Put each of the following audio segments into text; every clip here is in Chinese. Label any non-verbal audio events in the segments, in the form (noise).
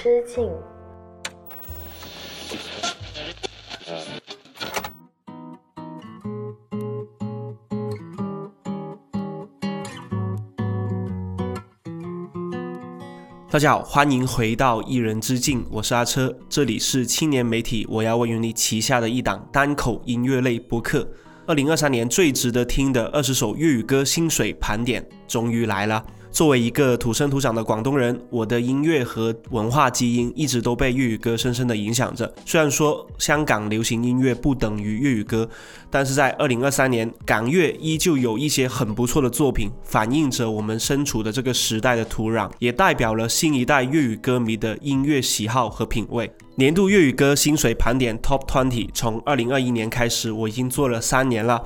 之境。大家好，欢迎回到一人之境，我是阿车，这里是青年媒体我要为你旗下的一档单口音乐类播客。二零二三年最值得听的二十首粤语歌薪水盘点终于来了。作为一个土生土长的广东人，我的音乐和文化基因一直都被粤语歌深深的影响着。虽然说香港流行音乐不等于粤语歌，但是在二零二三年，港乐依旧有一些很不错的作品，反映着我们身处的这个时代的土壤，也代表了新一代粤语歌迷的音乐喜好和品味。年度粤语歌薪水盘点 Top Twenty，从二零二一年开始，我已经做了三年了。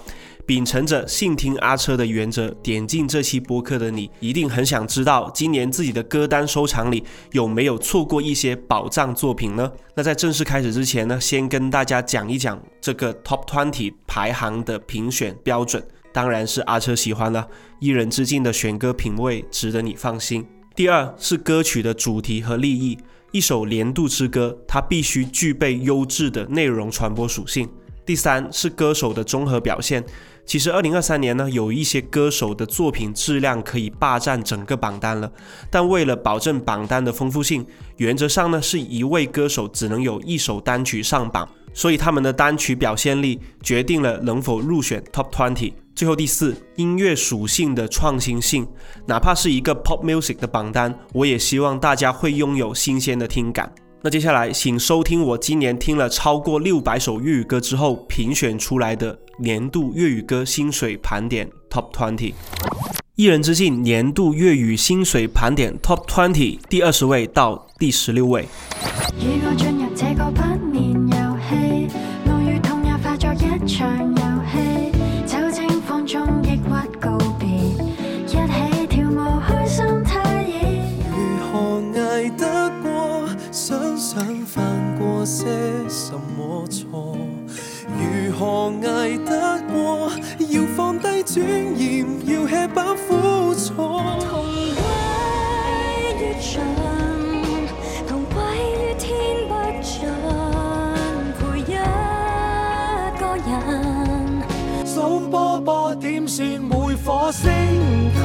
秉承着信听阿车的原则，点进这期播客的你，一定很想知道今年自己的歌单收藏里有没有错过一些宝藏作品呢？那在正式开始之前呢，先跟大家讲一讲这个 Top Twenty 排行的评选标准，当然是阿车喜欢了，一人之境的选歌品味值得你放心。第二是歌曲的主题和立意，一首年度之歌，它必须具备优质的内容传播属性。第三是歌手的综合表现。其实，二零二三年呢，有一些歌手的作品质量可以霸占整个榜单了。但为了保证榜单的丰富性，原则上呢，是一位歌手只能有一首单曲上榜，所以他们的单曲表现力决定了能否入选 Top Twenty。最后第四，音乐属性的创新性，哪怕是一个 Pop Music 的榜单，我也希望大家会拥有新鲜的听感。那接下来，请收听我今年听了超过六百首粤语歌之后评选出来的年度粤语歌薪水盘点 Top Twenty。一人之境年度粤语薪水盘点 Top Twenty 第二十位到第十六位。要放低尊严，要吃饱苦楚。同归于尽，同归于天不尽，陪一个人。数波波点算每颗星球，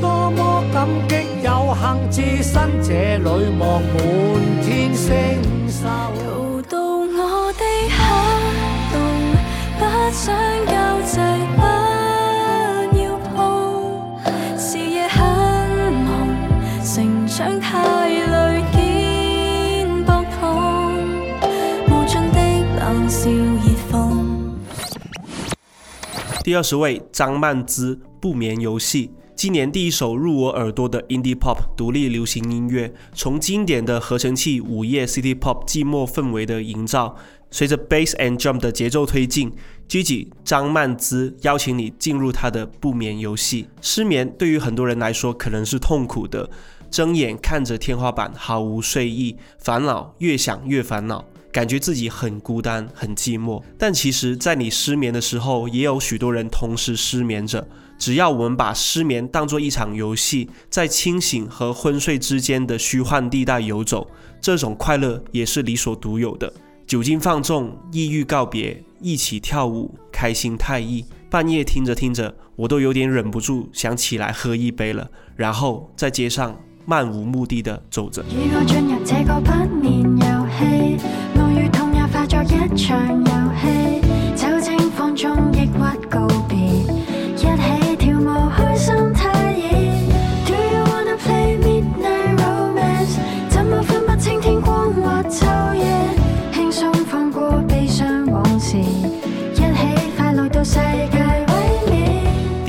多么感激。有幸置身这里，望满天星第二十位，张曼姿《不眠游戏》。今年第一首入我耳朵的 indie pop 独立流行音乐，从经典的合成器午夜 city pop 寂寞氛围的营造，随着 bass and drum 的节奏推进，Gigi 张曼姿邀请你进入她的不眠游戏。失眠对于很多人来说可能是痛苦的，睁眼看着天花板毫无睡意，烦恼越想越烦恼，感觉自己很孤单很寂寞。但其实，在你失眠的时候，也有许多人同时失眠着。只要我们把失眠当作一场游戏，在清醒和昏睡之间的虚幻地带游走，这种快乐也是你所独有的。酒精放纵，抑郁告别，一起跳舞，开心太易。半夜听着听着，我都有点忍不住想起来喝一杯了，然后在街上漫无目的的走着。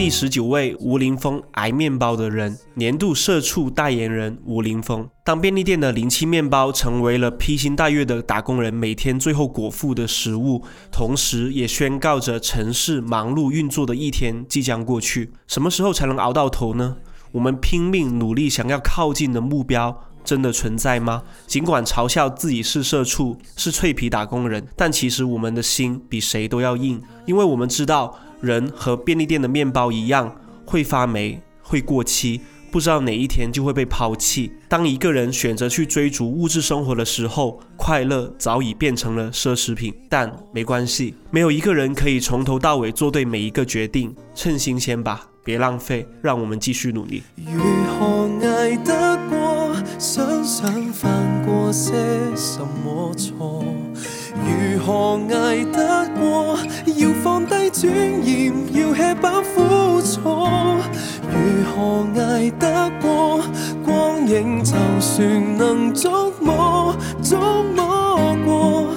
第十九位，吴林峰挨面包的人，年度社畜代言人吴林峰。当便利店的零七面包成为了披星戴月的打工人每天最后果腹的食物，同时也宣告着城市忙碌运作的一天即将过去。什么时候才能熬到头呢？我们拼命努力想要靠近的目标，真的存在吗？尽管嘲笑自己是社畜，是脆皮打工人，但其实我们的心比谁都要硬，因为我们知道。人和便利店的面包一样，会发霉，会过期。不知道哪一天就会被抛弃。当一个人选择去追逐物质生活的时候，快乐早已变成了奢侈品。但没关系，没有一个人可以从头到尾做对每一个决定。趁新鲜吧，别浪费，让我们继续努力。如何捱得过？想想犯过些什么错？如何捱得過？要放低尊嚴，要吃飽苦楚。如何捱得過？光影就算能捉摸，捉摸過，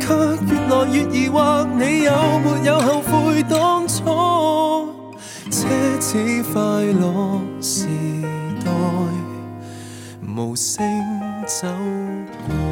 卻越來越疑惑，你有沒有後悔當初？奢侈快樂時代，無聲走過。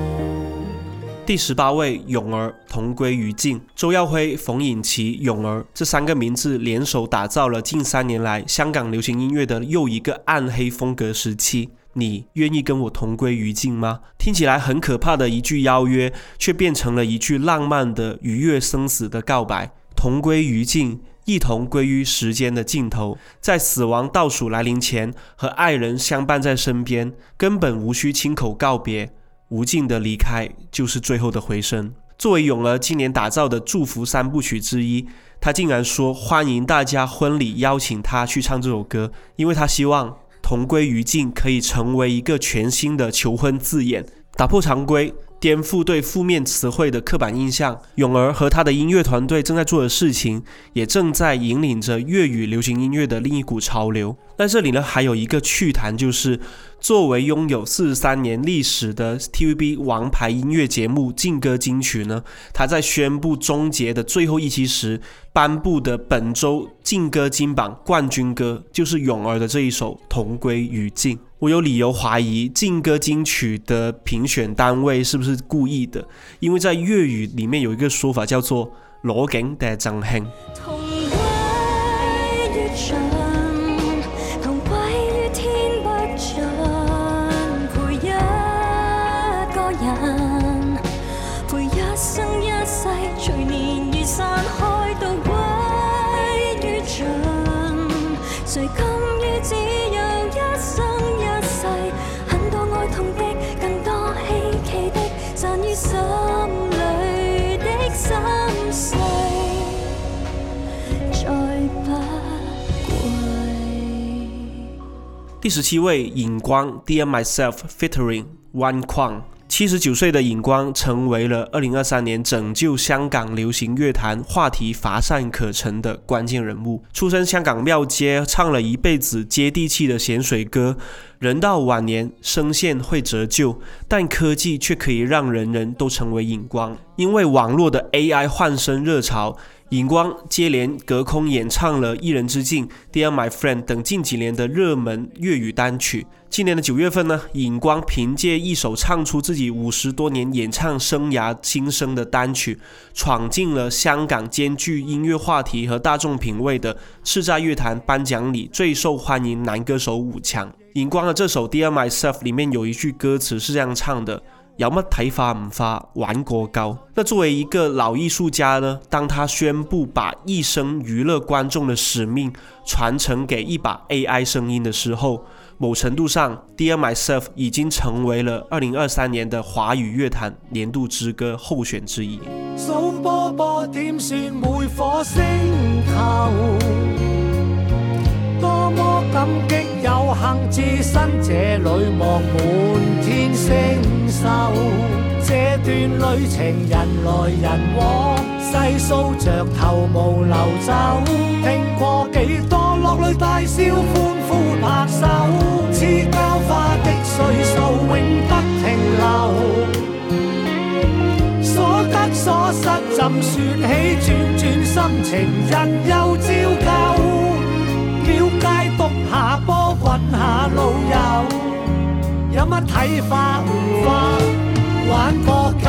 第十八位，勇儿同归于尽。周耀輝、馮穎琪、勇儿这三个名字联手打造了近三年来香港流行音乐的又一个暗黑风格时期。你愿意跟我同归于尽吗？听起来很可怕的一句邀约，却变成了一句浪漫的逾越生死的告白。同归于尽，一同归于时间的尽头，在死亡倒数来临前，和爱人相伴在身边，根本无需亲口告别。无尽的离开就是最后的回声。作为勇儿今年打造的祝福三部曲之一，他竟然说：“欢迎大家婚礼邀请他去唱这首歌，因为他希望同归于尽可以成为一个全新的求婚字眼，打破常规，颠覆對負面詞彙的刻板印象。勇兒和他的音樂團隊正在做的事情，也正在引領着粵語流行音樂的另一股潮流。在這裡呢，還有一個趣談，就是。作為擁有四十三年歷史的 TVB 王牌音樂節目《劲歌金曲》呢，他在宣布終結的最后一期時，頒布的本周劲歌金榜冠軍歌就是勇兒的這一首《同歸於盡》。我有理由怀疑劲歌金曲的评选单位是不是故意的，因为在粤语里面有一个说法叫做“罗景的张兴”。第十七位，尹光，Dear Myself，featuring One Kwang。七十九岁的尹光成为了二零二三年拯救香港流行乐坛话题乏善可陈的关键人物。出身香港庙街，唱了一辈子接地气的咸水歌。人到晚年，声线会折旧，但科技却可以让人人都成为尹光。因为网络的 AI 换声热潮。尹光接连隔空演唱了《一人之境》、《Dear My Friend》等近几年的热门粤语单曲。今年的九月份呢，尹光凭借一首唱出自己五十多年演唱生涯心聲的单曲，闯进了香港兼具音乐话题和大众品味的叱咤乐坛颁奖礼最受欢迎男歌手五强。尹光的这首《Dear Myself》里面有一句歌词是这样唱的。有乜睇法唔化玩過夠？那作為一個老藝術家呢？當他宣布把一生娛樂觀眾的使命傳承給一把 AI 聲音的時候，某程度上，Dear Myself 已經成為了二零二三年的華語樂壇年度之歌候選之一。數波波點算每顆星球，多麼感激幸置身這裏望满天星。宿，这段旅程人来人往，細數着頭毛流走，聽過幾多落淚大笑歡呼拍手，似膠花的歲數永不停留，所得所失怎算起？轉轉心情人又照舊，下路遊。有乜睇法？玩過夠。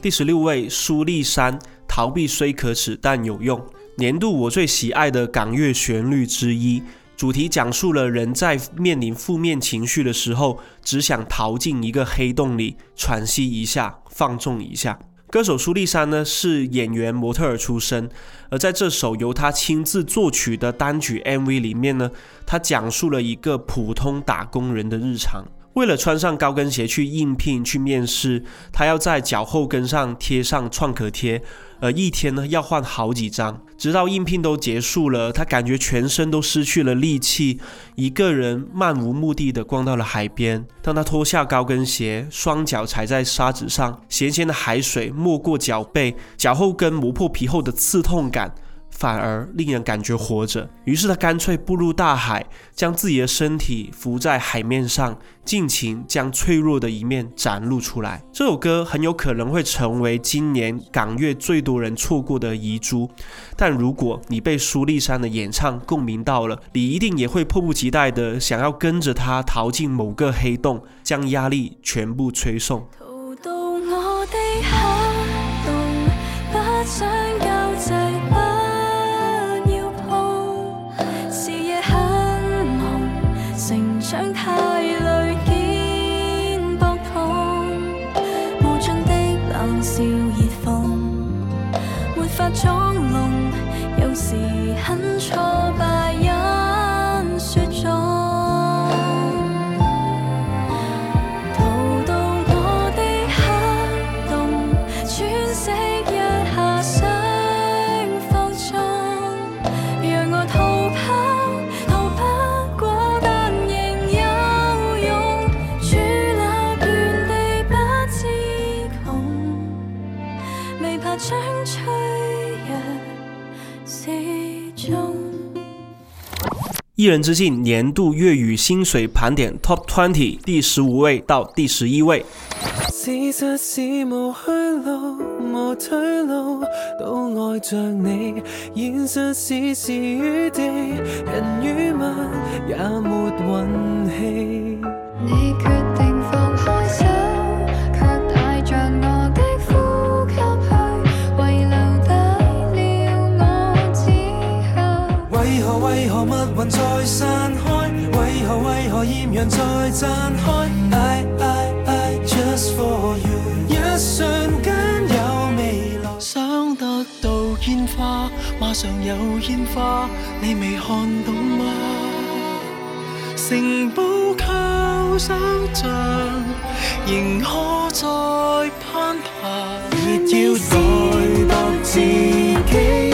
第十六位，蘇麗珊，逃避虽可耻但有用。年度我最喜爱的港乐旋律之一，主题讲述了人在面临负面情绪的时候，只想逃进一个黑洞里喘息一下，放纵一下。歌手苏丽珊呢是演员、模特儿出身，而在这首由她亲自作曲的单曲 MV 里面呢，她讲述了一个普通打工人的日常。为了穿上高跟鞋去应聘、去面试，她要在脚后跟上贴上创可贴。而一天呢要换好几张，直到应聘都结束了，他感觉全身都失去了力气，一个人漫无目的的逛到了海边。当他脱下高跟鞋，双脚踩在沙子上，咸咸的海水没过脚背，脚后跟磨破皮后的刺痛感。反而令人感觉活着，于是他干脆步入大海，将自己的身体浮在海面上，尽情将脆弱的一面展露出来。这首歌很有可能会成为今年港乐最多人错过的遗珠，但如果你被苏丽珊的演唱共鸣到了，你一定也会迫不及待的想要跟着她逃进某个黑洞，将压力全部吹送。一人之境年度粤语薪水盘点 Top Twenty 第十五位到第十一位。事实是无去路，无退路，都爱着你。现实是时与地，人与物也没运气。你决定何密云在？散开，为何为何艳阳在绽开？I I I just for you，一瞬间有未来。想得到烟花，马上有烟花，你未看到吗？城堡靠想象，仍可再攀爬，别要代度自己。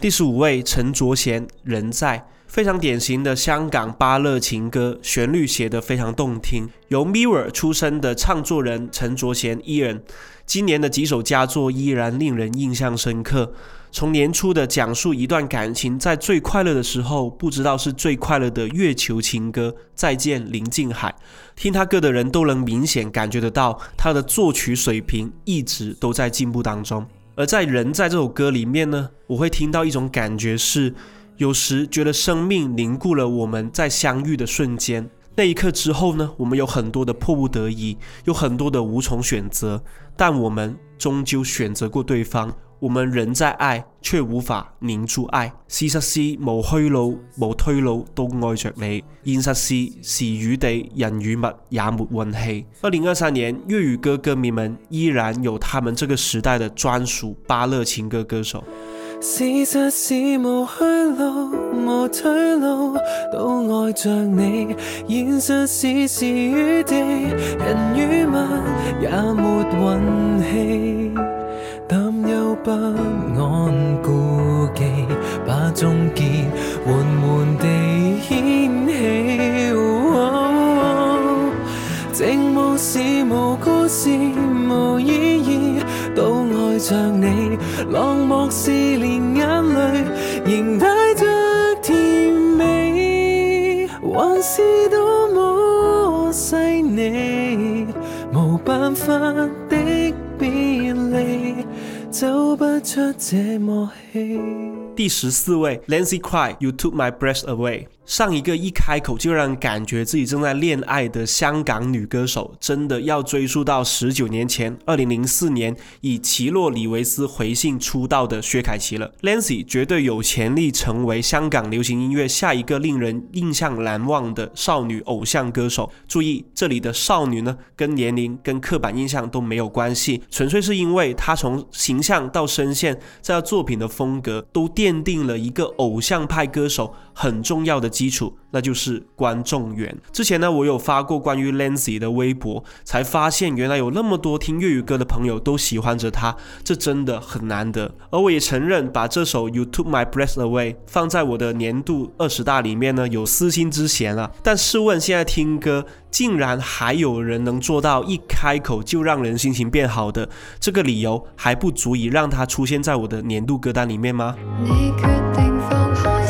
第十五位，陈卓贤，人在，非常典型的香港巴乐情歌，旋律写得非常动听。由 Mirror 出身的唱作人陈卓贤伊人，今年的几首佳作依然令人印象深刻。从年初的讲述一段感情在最快乐的时候，不知道是最快乐的月球情歌《再见林静海》，听他歌的人都能明显感觉得到，他的作曲水平一直都在进步当中。而在《人在》这首歌里面呢，我会听到一种感觉是，有时觉得生命凝固了我们在相遇的瞬间，那一刻之后呢，我们有很多的迫不得已，有很多的无从选择，但我们终究选择过对方。我们仍在爱，却无法凝住爱。事实是无虚路、无退路都爱着你。现实是时与地、人与物也没运气。二零二三年，粤语歌歌迷们依然有他们这个时代的专属巴乐情歌歌手。事实是无虚路、无退路都爱着你。现实是时与地、人与物也没运气。不安顾忌，把终结缓缓地掀起。寂寞是无故事，无意义，都爱着你。冷漠是连眼泪仍带着甜美，还是多么细腻，无办法的。走不出这默契。第十四位，Lancy Cry，You Took My Breath Away。上一个一开口就让感觉自己正在恋爱的香港女歌手，真的要追溯到十九年前，二零零四年以奇洛里维斯回信出道的薛凯琪了。Lancy 绝对有潜力成为香港流行音乐下一个令人印象难忘的少女偶像歌手。注意，这里的少女呢，跟年龄、跟刻板印象都没有关系，纯粹是因为她从形象到声线，再到作品的风格，都奠定了一个偶像派歌手很重要的。基础，那就是观众缘。之前呢，我有发过关于 Lancy 的微博，才发现原来有那么多听粤语歌的朋友都喜欢着他，这真的很难得。而我也承认，把这首 You Took My Breath Away 放在我的年度二十大里面呢，有私心之嫌啊。但试问，现在听歌竟然还有人能做到一开口就让人心情变好的，这个理由还不足以让他出现在我的年度歌单里面吗？你决定放开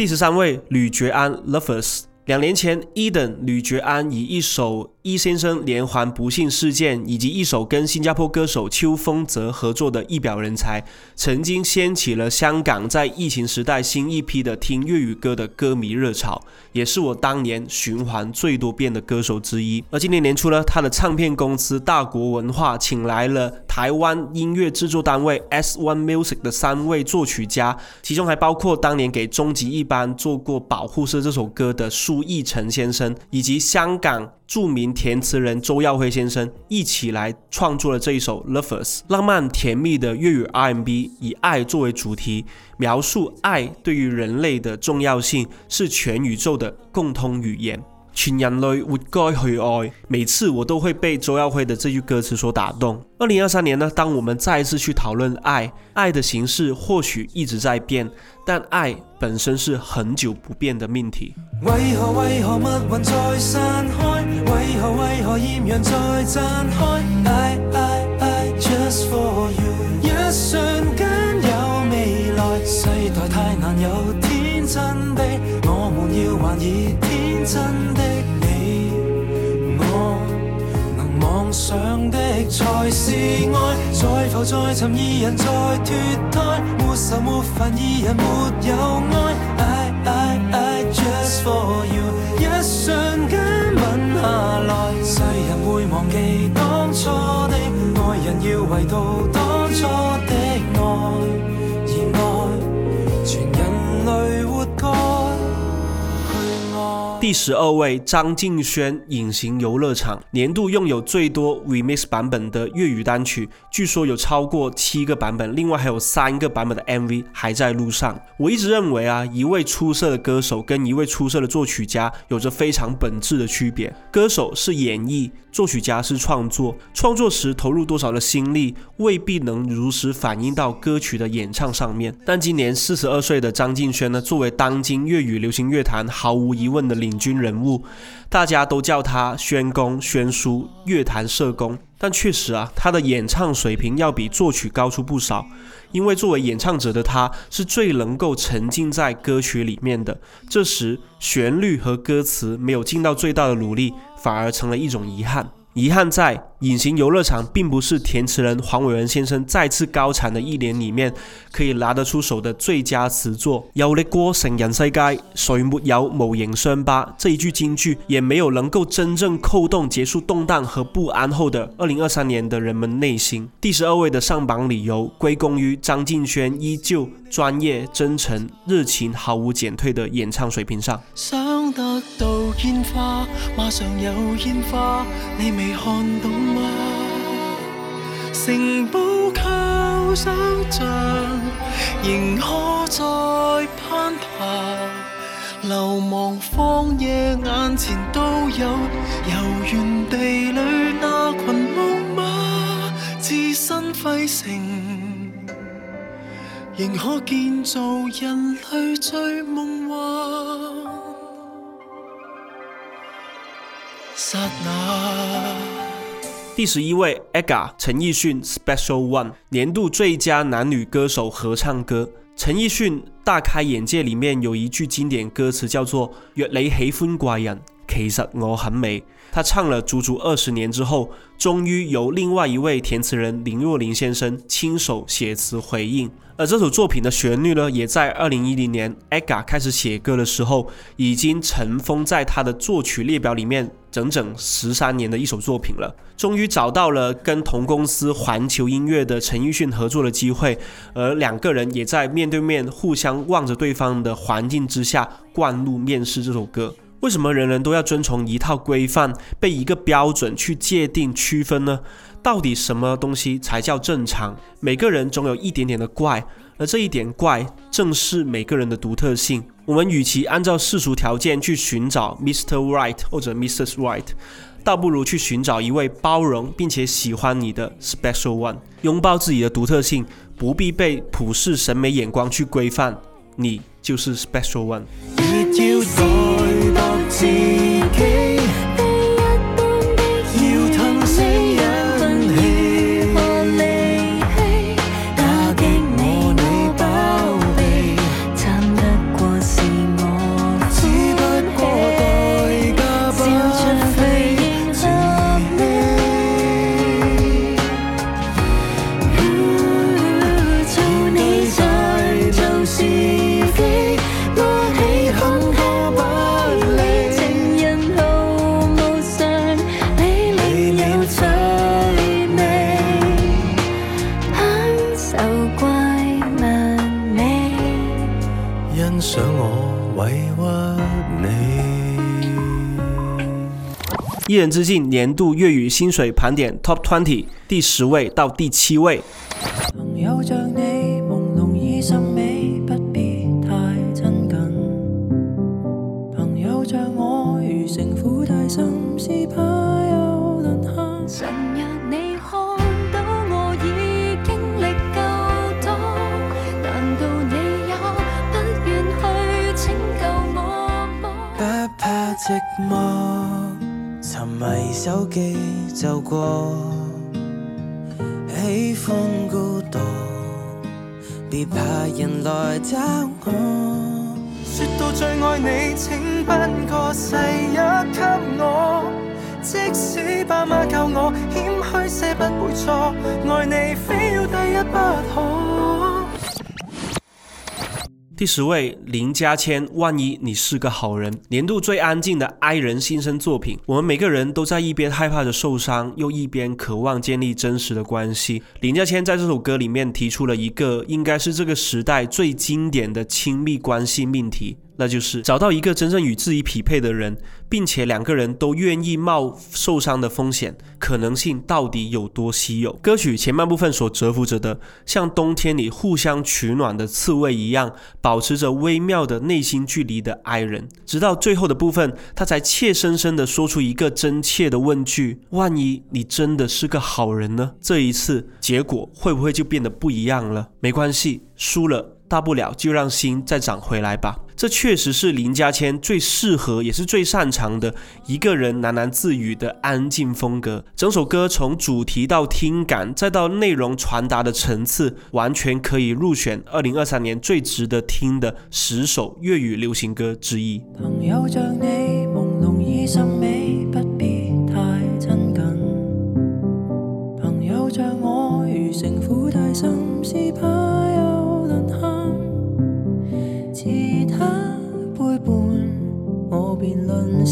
第十三位，吕觉安，Lovers。两年前，Eden 吕觉安以一首。伊先生连环不幸事件，以及一首跟新加坡歌手邱风泽合作的《一表人才》，曾经掀起了香港在疫情时代新一批的听粤语歌的歌迷热潮，也是我当年循环最多遍的歌手之一。而今年年初呢，他的唱片公司大国文化请来了台湾音乐制作单位 S One Music 的三位作曲家，其中还包括当年给终极一班做过《保护色》这首歌的苏义成先生，以及香港。著名填词人周耀辉先生一起来创作了这一首《Lovers》，浪漫甜蜜的粤语 R&B，以爱作为主题，描述爱对于人类的重要性是全宇宙的共通语言。全人类活该去爱，每次我都会被周耀辉的这句歌词所打动。二零二三年呢，当我们再一次去讨论爱，爱的形式或许一直在变，但爱本身是很久不变的命题。为何为何密云在散开？为何为何艳阳在绽开？I I I just for you，一瞬间有未来，世代太难有天真的，我们要还以真的你，我能妄。想的才是爱，再浮再沉，二人在脱胎，没愁没烦，二人没有爱。I I I just for you，一瞬间吻下来，世人会忘记当初的爱人，要回到第十二位，张敬轩《隐形游乐场》年度拥有最多 remix 版本的粤语单曲，据说有超过七个版本，另外还有三个版本的 MV 还在路上。我一直认为啊，一位出色的歌手跟一位出色的作曲家有着非常本质的区别。歌手是演绎，作曲家是创作。创作时投入多少的心力，未必能如实反映到歌曲的演唱上面。但今年四十二岁的张敬轩呢，作为当今粤语流行乐坛毫无疑问的领。军人物，大家都叫他宣公、宣叔、乐坛社工，但确实啊，他的演唱水平要比作曲高出不少。因为作为演唱者的他，是最能够沉浸在歌曲里面的。这时，旋律和歌词没有尽到最大的努力，反而成了一种遗憾。遗憾在《隐形游乐场》并不是填词人黄伟文先生再次高产的一年里面可以拿得出手的最佳词作。有力过成人世界，谁没有无形伤疤？这一句金句也没有能够真正扣动结束动荡和不安后的二零二三年的人们内心。第十二位的上榜理由归功于张敬轩依旧专业、真诚、热情、毫无减退的演唱水平上。想得到烟花，马上有烟花，你。未看懂吗？城堡靠想像，仍可再攀爬。流亡荒野眼前都有，游原地里那群木马，置身废城，仍可建造人类最梦幻。刹那。第十一位，AGA 陈奕迅 Special One 年度最佳男女歌手合唱歌。陈奕迅大开眼界里面有一句经典歌词叫做“若你喜欢怪人，其实我很美”。他唱了足足二十年之后，终于由另外一位填词人林若琳先生亲手写词回应。而这首作品的旋律呢，也在二零一零年 Ega 开始写歌的时候，已经尘封在他的作曲列表里面整整十三年的一首作品了。终于找到了跟同公司环球音乐的陈奕迅合作的机会，而两个人也在面对面互相望着对方的环境之下灌录面试这首歌。为什么人人都要遵从一套规范，被一个标准去界定区分呢？到底什么东西才叫正常？每个人总有一点点的怪，而这一点怪正是每个人的独特性。我们与其按照世俗条件去寻找 Mr. Right 或者 Mrs. Right，倒不如去寻找一位包容并且喜欢你的 Special One，拥抱自己的独特性，不必被普世审美眼光去规范，你就是 Special One。人之境年度粤语薪水盘点 Top Twenty 第十位到第七位。朋友像你朦胧已甚美，不必太亲近。朋友像我如城府太深，是怕有沦陷。曾日你看到我已经历够多，难道你也不愿去拯救我么？不怕寂寞。沉迷手机就过，喜欢孤独，别怕人来找我。说到最爱你，请颁个世一给我。即使爸妈教我谦虚些不会错，爱你非要第一不可。第十位，林家谦。万一你是个好人，年度最安静的哀人新生作品。我们每个人都在一边害怕着受伤，又一边渴望建立真实的关系。林家谦在这首歌里面提出了一个，应该是这个时代最经典的亲密关系命题。那就是找到一个真正与自己匹配的人，并且两个人都愿意冒受伤的风险，可能性到底有多稀有？歌曲前半部分所蛰伏着的，像冬天里互相取暖的刺猬一样，保持着微妙的内心距离的爱人，直到最后的部分，他才怯生生地说出一个真切的问句：万一你真的是个好人呢？这一次结果会不会就变得不一样了？没关系，输了。大不了就让心再长回来吧。这确实是林家谦最适合也是最擅长的一个人喃喃自语的安静风格。整首歌从主题到听感，再到内容传达的层次，完全可以入选二零二三年最值得听的十首粤语流行歌之一。朋友像你朦胧已甚美，不必太亲近。朋友像我如城府太深，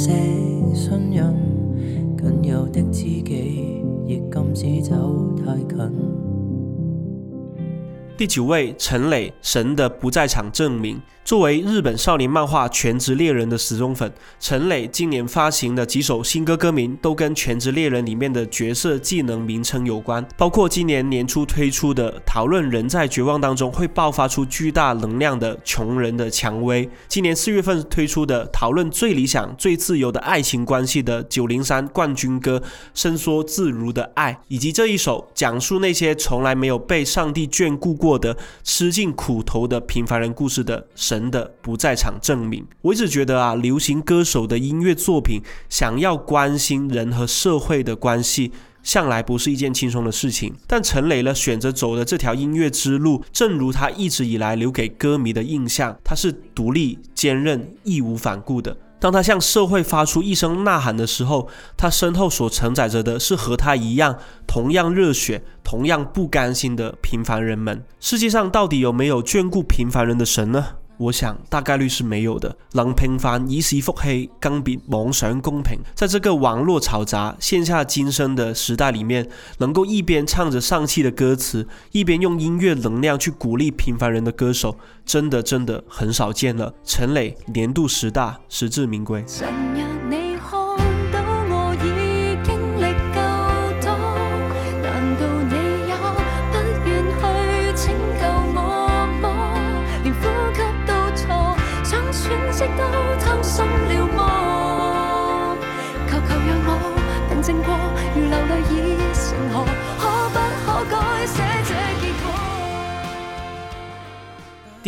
的信任。仅有的知己，亦禁止走太近。第九位，陈磊，《神的不在场证明》。作为日本少年漫画《全职猎人》的死忠粉，陈磊今年发行的几首新歌歌名都跟《全职猎人》里面的角色技能名称有关，包括今年年初推出的讨论人在绝望当中会爆发出巨大能量的穷人的蔷薇，今年四月份推出的讨论最理想、最自由的爱情关系的九零三冠军歌《伸缩自如的爱》，以及这一首讲述那些从来没有被上帝眷顾过 (laughs) 的吃尽苦头的平凡人故事的神。的不在场证明。我一直觉得啊，流行歌手的音乐作品想要关心人和社会的关系，向来不是一件轻松的事情。但陈磊呢，选择走的这条音乐之路，正如他一直以来留给歌迷的印象，他是独立、坚韧、义无反顾的。当他向社会发出一声呐喊的时候，他身后所承载着的是和他一样同样热血、同样不甘心的平凡人们。世界上到底有没有眷顾平凡人的神呢？我想大概率是没有的。能平凡以是福气，更别妄想公平。在这个网络嘈杂、线下今生的时代里面，能够一边唱着丧气的歌词，一边用音乐能量去鼓励平凡人的歌手，真的真的很少见了。陈磊年度十大，实至名归。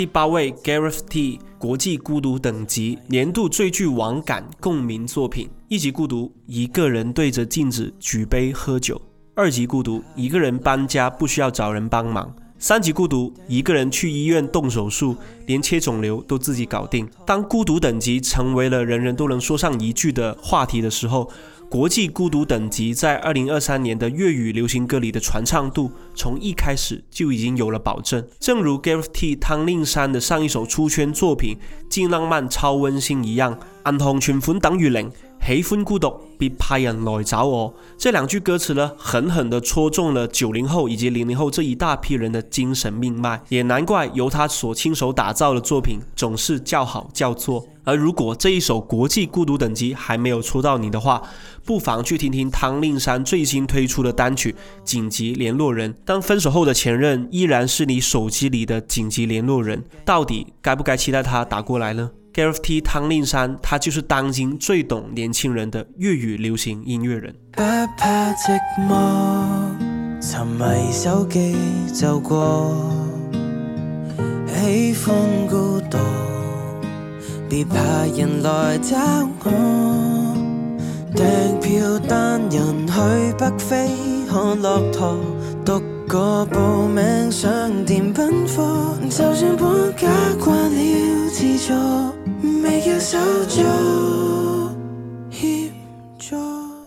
第八位，Gareth T，国际孤独等级年度最具网感共鸣作品。一级孤独，一个人对着镜子举杯喝酒；二级孤独，一个人搬家不需要找人帮忙；三级孤独，一个人去医院动手术，连切肿瘤都自己搞定。当孤独等级成为了人人都能说上一句的话题的时候。国际孤独等级在二零二三年的粤语流行歌里的传唱度，从一开始就已经有了保证。正如 Gareth T 汤令山的上一首出圈作品《既浪漫超温馨》一样，暗红全款等于零。喜欢孤独，别派人来找我。这两句歌词呢，狠狠地戳中了九零后以及零零后这一大批人的精神命脉。也难怪由他所亲手打造的作品总是叫好叫座。而如果这一首国际孤独等级还没有戳到你的话，不妨去听听汤令山最新推出的单曲《紧急联络人》。当分手后的前任依然是你手机里的紧急联络人，到底该不该期待他打过来呢？Gareth T 汤令山，他就是当今最懂年轻人的粤语流行音乐人。不怕寂寞，沉迷手机就过，喜欢孤独，别怕人来找我。订票单人去北非看骆驼，独个报名上电奔波，就算搬家惯了自助。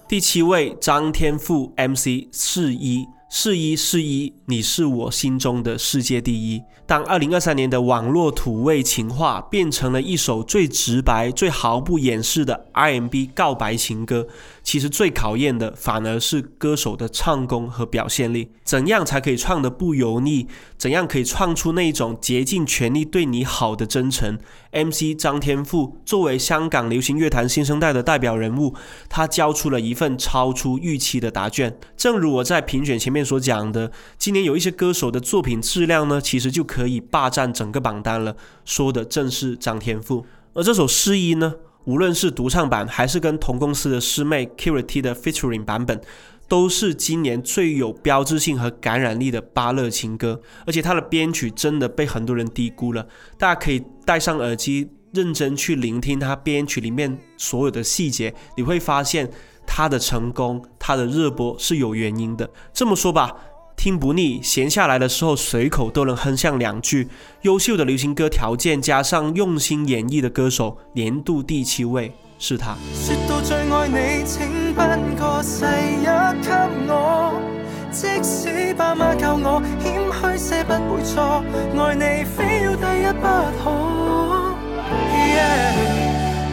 第七位，张天赋 MC 四一四一四一，你是我心中的世界第一。当二零二三年的网络土味情话变成了一首最直白、最毫不掩饰的 R&B 告白情歌。其实最考验的反而是歌手的唱功和表现力。怎样才可以唱得不油腻？怎样可以唱出那种竭尽全力对你好的真诚？MC 张天赋作为香港流行乐坛新生代的代表人物，他交出了一份超出预期的答卷。正如我在评选前面所讲的，今年有一些歌手的作品质量呢，其实就可以霸占整个榜单了。说的正是张天赋。而这首诗一呢？无论是独唱版，还是跟同公司的师妹 Kiriti 的 featuring 版本，都是今年最有标志性和感染力的巴乐情歌。而且它的编曲真的被很多人低估了，大家可以戴上耳机，认真去聆听它编曲里面所有的细节，你会发现它的成功，它的热播是有原因的。这么说吧。听不腻，闲下来的时候随口都能哼上两句。优秀的流行歌条件加上用心演绎的歌手，年度第七位是他。说到最爱你，请颁个世一给我，即使爸妈教我谦虚些不会错，爱你非要第一不可。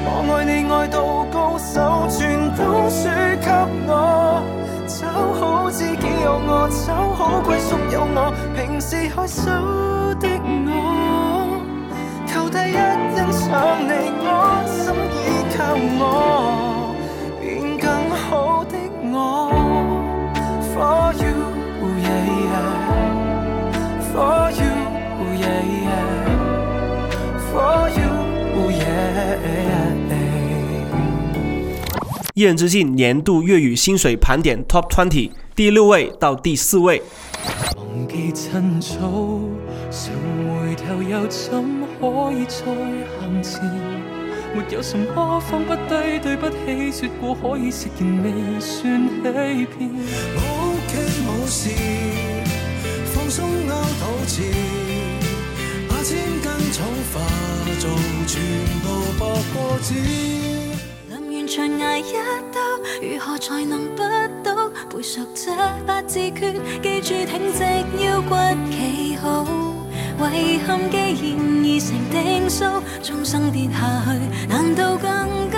我爱你爱到高手全都输给我。找，好知己有我找，好归宿有我，平时害羞的我，求第一欣赏你，我心依靠我，变更好的我。For you, yeah, yeah. For you, yeah, yeah. For you, yeah. 一人之境年度粤语薪水盘点 Top Twenty 第六位到第四位。忘记趁早，想回头又怎可以再行前？没有什么放不低，对不起，说过可以食言，未算欺骗。我 OK 冇事，放松勾肚脐，把千斤重化做全部薄过纸。长挨一刀，如何才能不倒？背熟这八字诀，记住挺直腰骨企好。遗憾既然已成定数，终生跌下去，难道更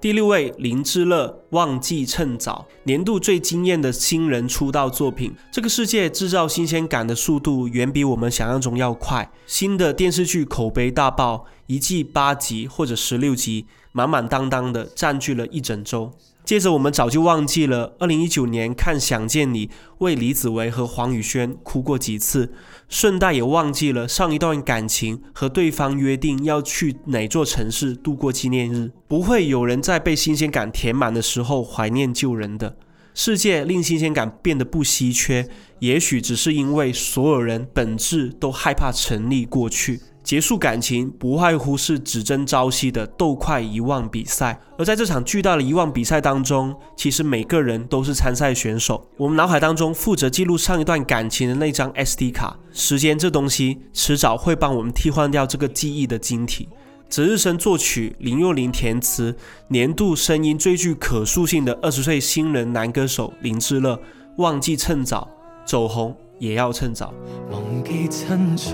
第六位，林志乐《忘记趁早》，年度最惊艳的新人出道作品。这个世界制造新鲜感的速度远比我们想象中要快。新的电视剧口碑大爆，一季八集或者十六集，满满当当的占据了一整周。接着，我们早就忘记了二零一九年看《想见你》为李子维和黄宇轩哭过几次，顺带也忘记了上一段感情和对方约定要去哪座城市度过纪念日。不会有人在被新鲜感填满的时候怀念旧人的。世界令新鲜感变得不稀缺，也许只是因为所有人本质都害怕沉溺过去。结束感情不外乎是只争朝夕的斗快遗忘比赛，而在这场巨大的遗忘比赛当中，其实每个人都是参赛选手。我们脑海当中负责记录上一段感情的那张 SD 卡，时间这东西迟早会帮我们替换掉这个记忆的晶体。值日生作曲，林若琳填词，年度声音最具可塑性的二十岁新人男歌手林志乐，忘记趁早走红。也要趁早。忘记趁早，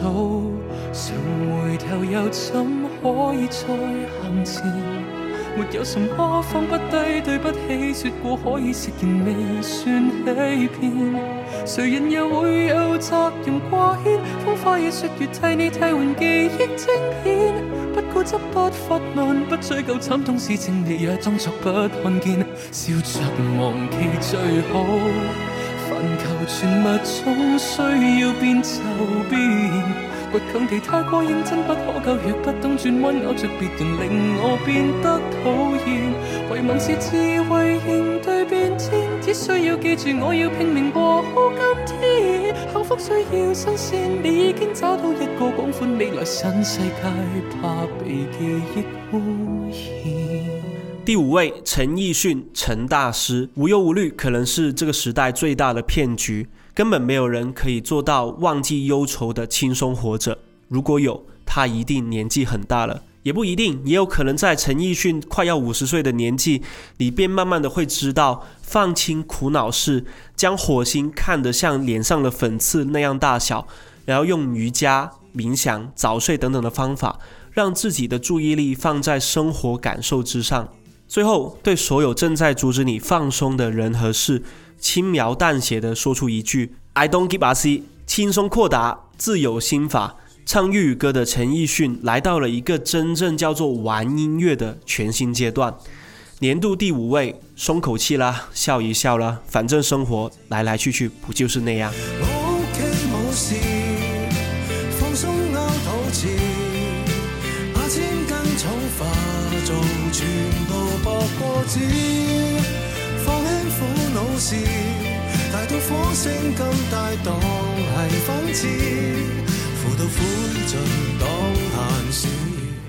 想回头又怎可以再行前？没有什么放不低，对不起，说过可以食言，未算欺骗。谁人又会有责任挂牵？风花雨雪月替你替换记忆晶片，不固执不发问，不追究惨痛事情，你也装作不看见，笑着忘记最好。凡求全物总需要变就变，倔强地太过认真不可救，若不懂转弯咬着别人，令我变得讨厌。为问是智慧应对变迁，只需要记住我要拼命过好今天。幸福需要新鲜，你已经找到一个广宽未来新世界，怕被记忆污染。第五位，陈奕迅，陈大师，无忧无虑，可能是这个时代最大的骗局，根本没有人可以做到忘记忧愁的轻松活着。如果有，他一定年纪很大了，也不一定，也有可能在陈奕迅快要五十岁的年纪，你便慢慢的会知道，放轻苦恼事，将火星看得像脸上的粉刺那样大小，然后用瑜伽、冥想、早睡等等的方法，让自己的注意力放在生活感受之上。最后，对所有正在阻止你放松的人和事，轻描淡写的说出一句 “I don't give a c 轻松阔达，自有心法。唱粤语歌的陈奕迅来到了一个真正叫做玩音乐的全新阶段。年度第五位，松口气啦，笑一笑啦，反正生活来来去去不就是那样。放轻苦恼事，大到火星更大当系粉刺，苦到灰烬当闲事。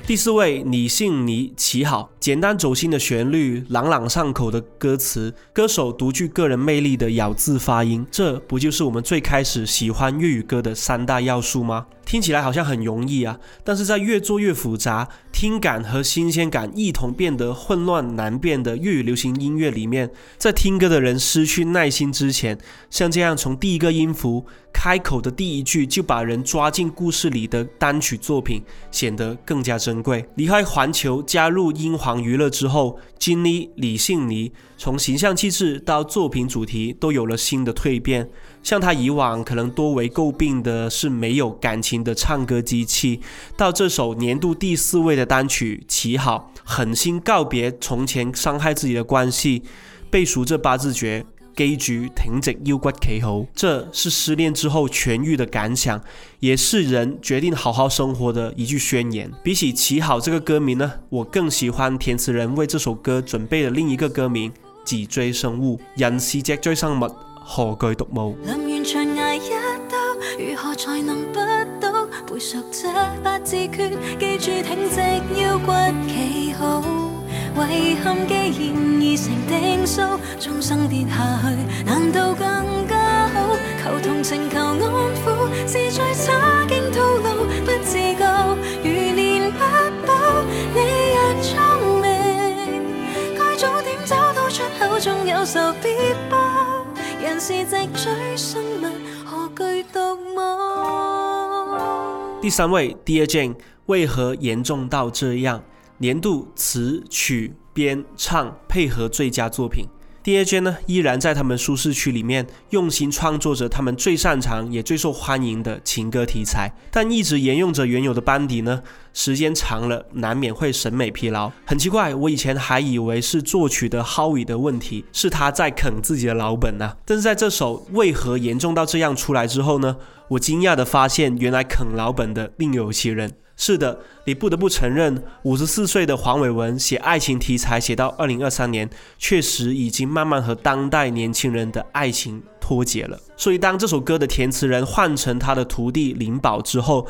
第四位，你姓你起好，简单走心的旋律，朗朗上口的歌词，歌手独具个人魅力的咬字发音，这不就是我们最开始喜欢粤语歌的三大要素吗？听起来好像很容易啊，但是在越做越复杂，听感和新鲜感一同变得混乱难辨的粤语流行音乐里面，在听歌的人失去耐心之前，像这样从第一个音符开口的第一句就把人抓进故事里的单曲作品，显得更加珍贵。离开环球，加入英皇娱乐之后，金妮、李信妮从形象气质到作品主题都有了新的蜕变。像他以往可能多为诟病的是没有感情的唱歌机器，到这首年度第四位的单曲《起好》，狠心告别从前伤害自己的关系，背熟这八字诀，给局挺直腰骨企好，这是失恋之后痊愈的感想，也是人决定好好生活的一句宣言。比起《起好》这个歌名呢，我更喜欢填词人为这首歌准备的另一个歌名《脊椎生物》，人是脊椎生物。何惧独舞？临完长挨一刀，如何才能不倒？背熟这八字诀，记住挺直腰骨企好。遗憾既然已成定数，终生跌下去，难道更加好？求同情，求安抚，是再差劲套路，不自觉如年不保。你若聪明，该早点找到出口，纵有仇必报。第三位，Dear Jane，为何严重到这样？年度词曲编唱配合最佳作品。Daj 呢，依然在他们舒适区里面用心创作着他们最擅长也最受欢迎的情歌题材，但一直沿用着原有的班底呢，时间长了难免会审美疲劳。很奇怪，我以前还以为是作曲的 Howie 的问题，是他在啃自己的老本呢。但是在这首为何严重到这样出来之后呢，我惊讶的发现，原来啃老本的另有其人。是的，你不得不承认，五十四岁的黄伟文写爱情题材写到二零二三年，确实已经慢慢和当代年轻人的爱情脱节了。所以，当这首歌的填词人换成他的徒弟林宝之后，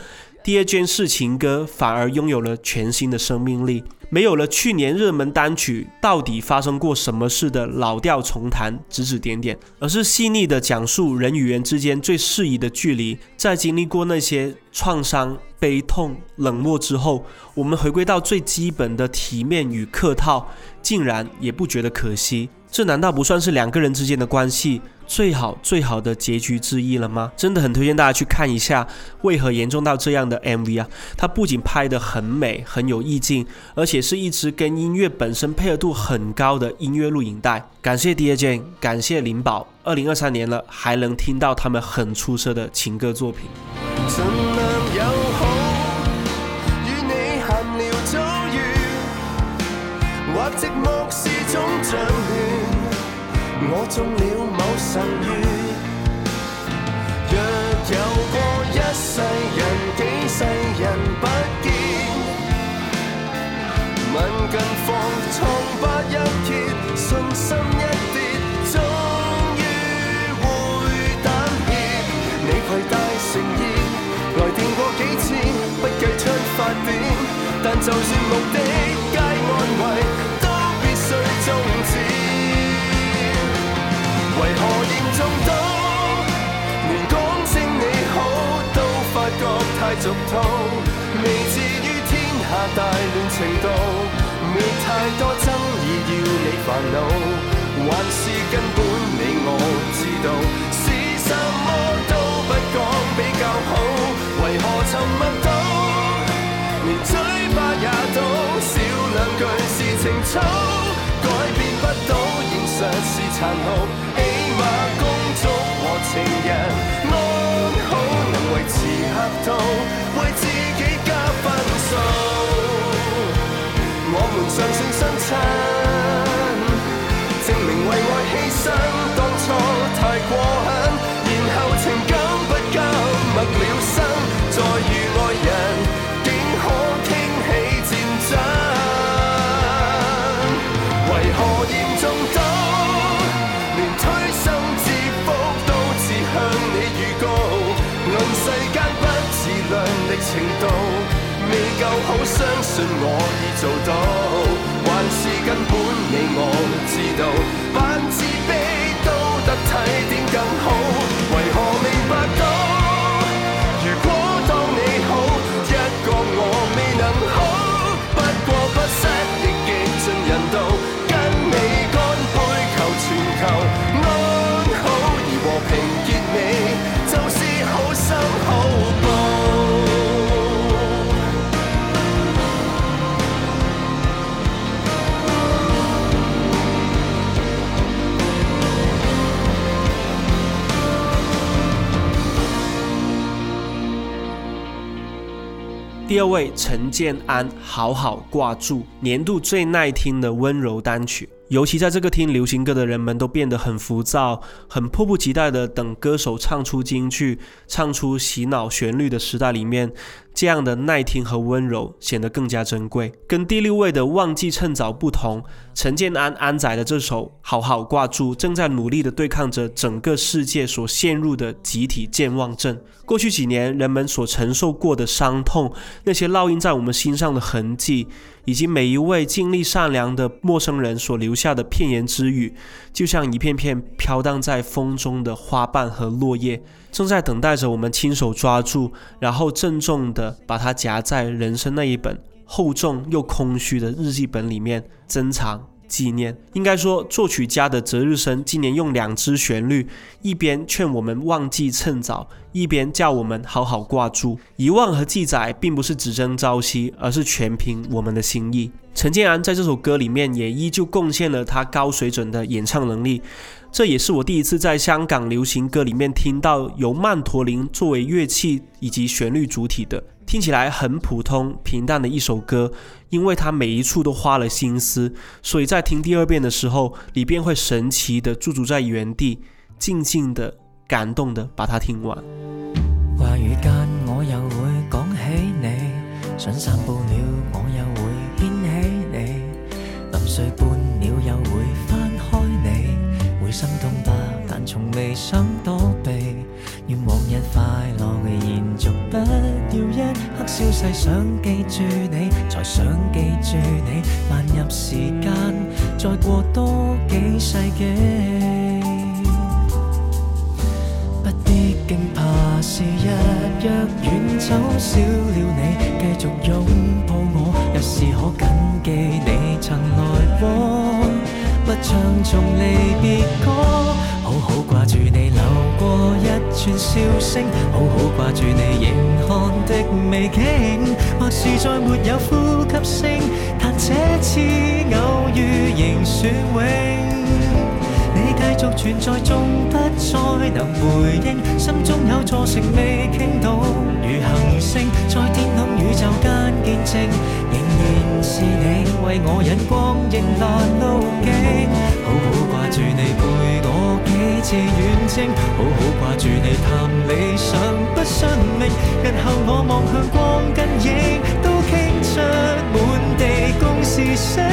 第二卷式情歌反而拥有了全新的生命力。没有了去年热门单曲到底发生过什么事的老调重弹指指点点，而是细腻的讲述人与人之间最适宜的距离。在经历过那些创伤、悲痛、冷漠之后，我们回归到最基本的体面与客套，竟然也不觉得可惜。这难道不算是两个人之间的关系？最好最好的结局之一了吗？真的很推荐大家去看一下，为何严重到这样的 MV 啊！它不仅拍得很美，很有意境，而且是一支跟音乐本身配合度很高的音乐录影带。感谢 DJ，感谢灵宝，二零二三年了，还能听到他们很出色的情歌作品。我中了近况，疮疤一揭，信心一跌，终于会胆怯。你携带诚意来电过几次，不计出发点，但就算目的皆安慰，都必须终止。为何严重到连讲声你好都发觉太俗套？未至于天下大乱程度，没太多争议要你烦恼，还是根本你我知道，是什么都不讲比较好。为何沉默到连嘴巴也都少两句是情操，改变不到现实是残酷。起码工作和情人安好，能维持客套，为自己加分数。我们尚算相衬，证明为爱牺牲，当初太过狠，然后情感不甘，默了心，再遇爱人，够好相信我已做到还是根本你我知道。反自卑都得体点更好为何明白到如果当你好一个我未能好。第二位陈建安，好好挂住，年度最耐听的温柔单曲。尤其在这个听流行歌的人们都变得很浮躁，很迫不及待的等歌手唱出金句、唱出洗脑旋律的时代里面，这样的耐听和温柔显得更加珍贵。跟第六位的忘记趁早不同，陈建安安仔的这首《好好挂住》正在努力的对抗着整个世界所陷入的集体健忘症。过去几年人们所承受过的伤痛，那些烙印在我们心上的痕迹。以及每一位尽力善良的陌生人所留下的片言之语，就像一片片飘荡在风中的花瓣和落叶，正在等待着我们亲手抓住，然后郑重地把它夹在人生那一本厚重又空虚的日记本里面珍藏。纪念，应该说，作曲家的择日生今年用两支旋律，一边劝我们忘记趁早，一边叫我们好好挂住。遗忘和记载，并不是只争朝夕，而是全凭我们的心意。陈建安在这首歌里面也依旧贡献了他高水准的演唱能力，这也是我第一次在香港流行歌里面听到由曼陀林作为乐器以及旋律主体的。听起来很普通平淡的一首歌，因为它每一处都花了心思，所以在听第二遍的时候，你便会神奇的驻足在原地，静静的、感动的把它听完。话语间我又会讲起你，想散步了我又会牵起你，临睡半了又会翻开你，会心痛吧，但从未想躲避。愿往日快乐延续，不消逝。想记住你，才想记住你。漫入时间，再过多几世纪。不必惊怕是日若远走少了你，继续拥抱我，又是可谨记你曾来过。不唱从离别歌，好好挂住你留过一串笑声，好好挂住你凝看的美景，或是再没有呼吸声，但这次偶遇仍算永。你继续存在，纵不再能回应，心中有座城未倾倒，如行星在天空宇宙间见证。仍然是你为我引光，迎难路径。好好挂住你陪我几次远征，好好挂住你谈理想不信命。日后我望向光跟影，都倾出满地共是星。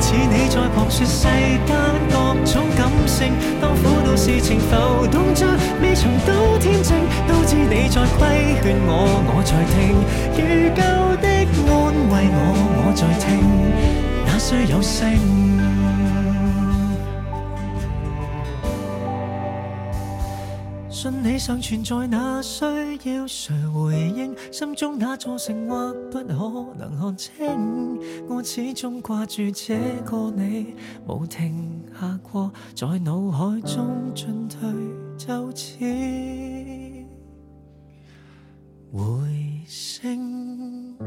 似你在旁说世间各种感性，当苦恼事情浮动着，未曾到天正，都知你在规劝我，我在听，如旧的。安慰我，我在听，哪需有声？信你尚存在，那需要谁回应？心中那座城或不可能看清，我始终挂住这个你，无停下过，在脑海中进退，就似回声。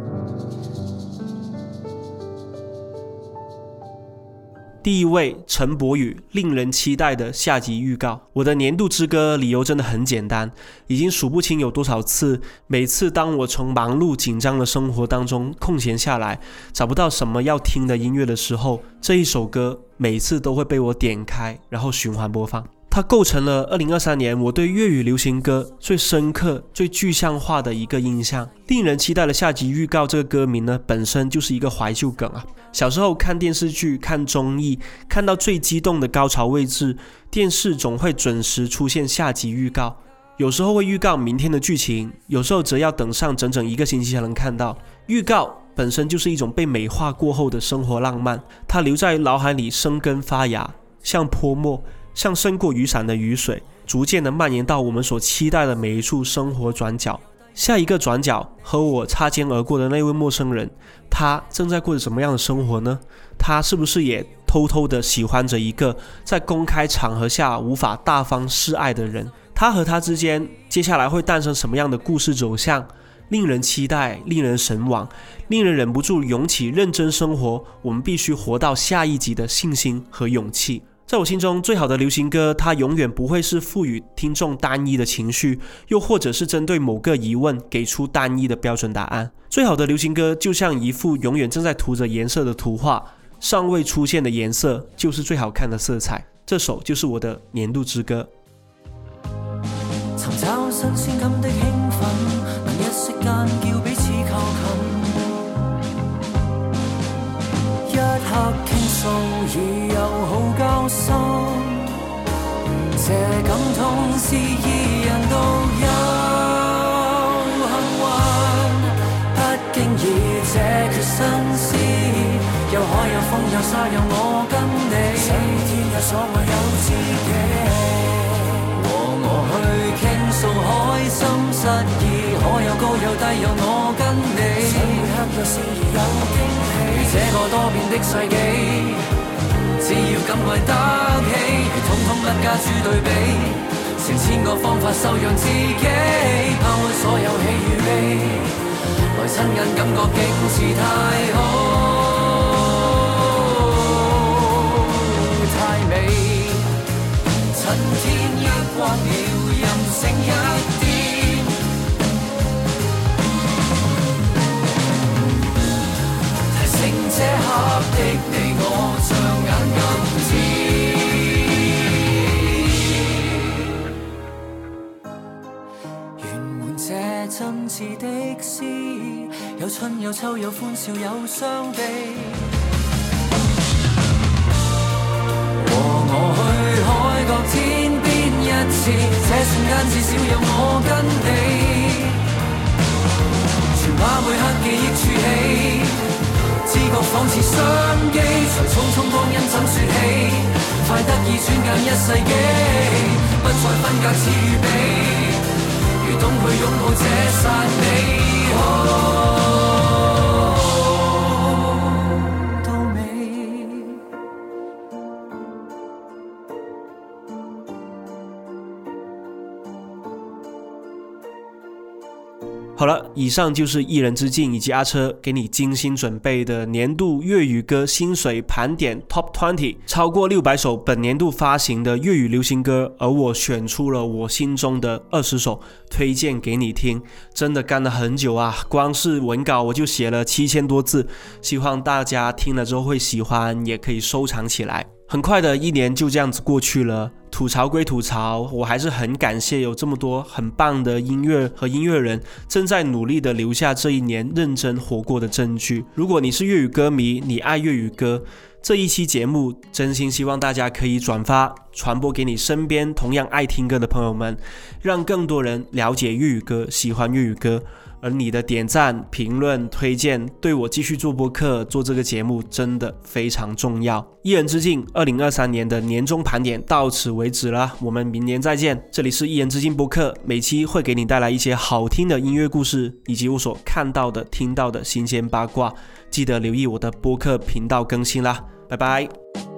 第一位陈柏宇，令人期待的下集预告。我的年度之歌理由真的很简单，已经数不清有多少次。每次当我从忙碌紧张的生活当中空闲下来，找不到什么要听的音乐的时候，这一首歌每次都会被我点开，然后循环播放。它构成了二零二三年我对粤语流行歌最深刻、最具象化的一个印象。令人期待的下集预告，这个歌名呢本身就是一个怀旧梗啊。小时候看电视剧、看综艺，看到最激动的高潮位置，电视总会准时出现下集预告。有时候会预告明天的剧情，有时候则要等上整整一个星期才能看到。预告本身就是一种被美化过后的生活浪漫，它留在脑海里生根发芽，像泼墨。像伸过雨伞的雨水，逐渐的蔓延到我们所期待的每一处生活转角。下一个转角和我擦肩而过的那位陌生人，他正在过着什么样的生活呢？他是不是也偷偷的喜欢着一个在公开场合下无法大方示爱的人？他和他之间接下来会诞生什么样的故事走向？令人期待，令人神往，令人忍不住涌起认真生活，我们必须活到下一集的信心和勇气。在我心中，最好的流行歌，它永远不会是赋予听众单一的情绪，又或者是针对某个疑问给出单一的标准答案。最好的流行歌就像一幅永远正在涂着颜色的图画，尚未出现的颜色就是最好看的色彩。这首就是我的年度之歌。寻找新鲜感的兴奋，能一息间叫彼此。心，这感痛是二人都有幸运。不经意这缺心思，有海有风有沙有我跟你，上天有所爱有知己，和我去倾诉开心失意，可有高有低有我跟你，想每刻有事有惊喜。这个多变的世纪，只要敢为得起，统统不加诸对比，成千个方法收养自己，抛开所有喜与悲，来亲眼感觉竟是太好，太美。趁天一光了，任性一点。提醒这刻的你我，像眼今圆满这真挚的诗，有春有秋有欢笑有伤悲。和我去海角天边一次，这瞬间至少有我跟你，全把每刻记忆串起。知觉仿似相机，随匆匆光阴怎说起？快得意转眼一世纪，不再分隔似与彼，如懂去拥抱这刹美好。好了，以上就是一人之境以及阿车给你精心准备的年度粤语歌薪水盘点 Top Twenty，超过六百首本年度发行的粤语流行歌，而我选出了我心中的二十首推荐给你听。真的干了很久啊，光是文稿我就写了七千多字，希望大家听了之后会喜欢，也可以收藏起来。很快的一年就这样子过去了，吐槽归吐槽，我还是很感谢有这么多很棒的音乐和音乐人正在努力的留下这一年认真活过的证据。如果你是粤语歌迷，你爱粤语歌，这一期节目真心希望大家可以转发传播给你身边同样爱听歌的朋友们，让更多人了解粤语歌，喜欢粤语歌。而你的点赞、评论、推荐，对我继续做播客、做这个节目真的非常重要。一人之境，二零二三年的年终盘点到此为止了，我们明年再见。这里是一人之境播客，每期会给你带来一些好听的音乐故事，以及我所看到的、听到的新鲜八卦。记得留意我的播客频道更新啦，拜拜。